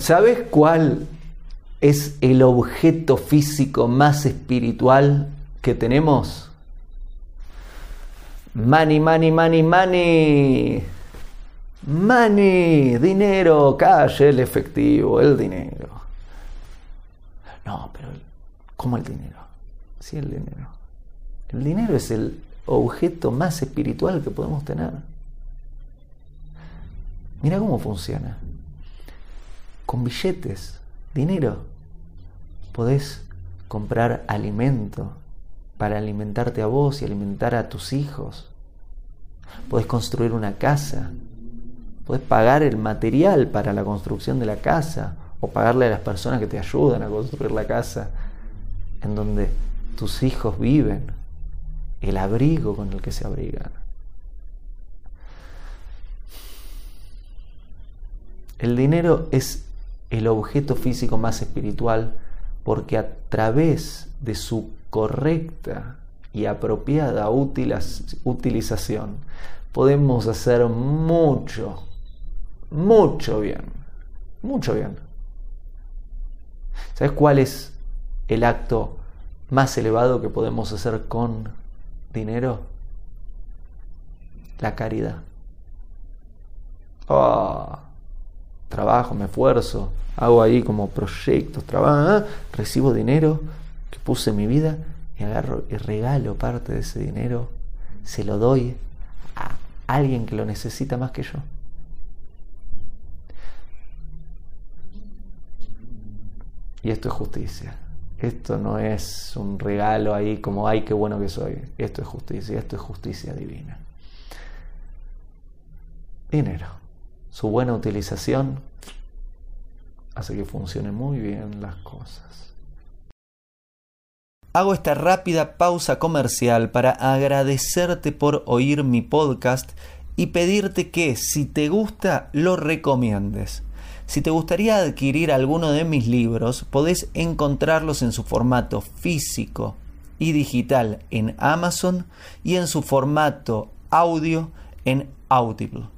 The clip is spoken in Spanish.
¿Sabes cuál es el objeto físico más espiritual que tenemos? Money, money, money, money. Money, dinero, calle, el efectivo, el dinero. No, pero ¿cómo el dinero? Sí, el dinero. El dinero es el objeto más espiritual que podemos tener. Mira cómo funciona. Con billetes, dinero, podés comprar alimento para alimentarte a vos y alimentar a tus hijos. Podés construir una casa. Podés pagar el material para la construcción de la casa o pagarle a las personas que te ayudan a construir la casa en donde tus hijos viven, el abrigo con el que se abrigan. El dinero es el objeto físico más espiritual porque a través de su correcta y apropiada utilización podemos hacer mucho, mucho bien, mucho bien. ¿Sabes cuál es el acto más elevado que podemos hacer con dinero? La caridad. Ah trabajo, me esfuerzo, hago ahí como proyectos, trabajo, recibo dinero que puse en mi vida y agarro y regalo parte de ese dinero, se lo doy a alguien que lo necesita más que yo. Y esto es justicia. Esto no es un regalo ahí como, ay, qué bueno que soy. Esto es justicia, esto es justicia divina. Dinero su buena utilización hace que funcionen muy bien las cosas. Hago esta rápida pausa comercial para agradecerte por oír mi podcast y pedirte que si te gusta lo recomiendes. Si te gustaría adquirir alguno de mis libros, podés encontrarlos en su formato físico y digital en Amazon y en su formato audio en Audible.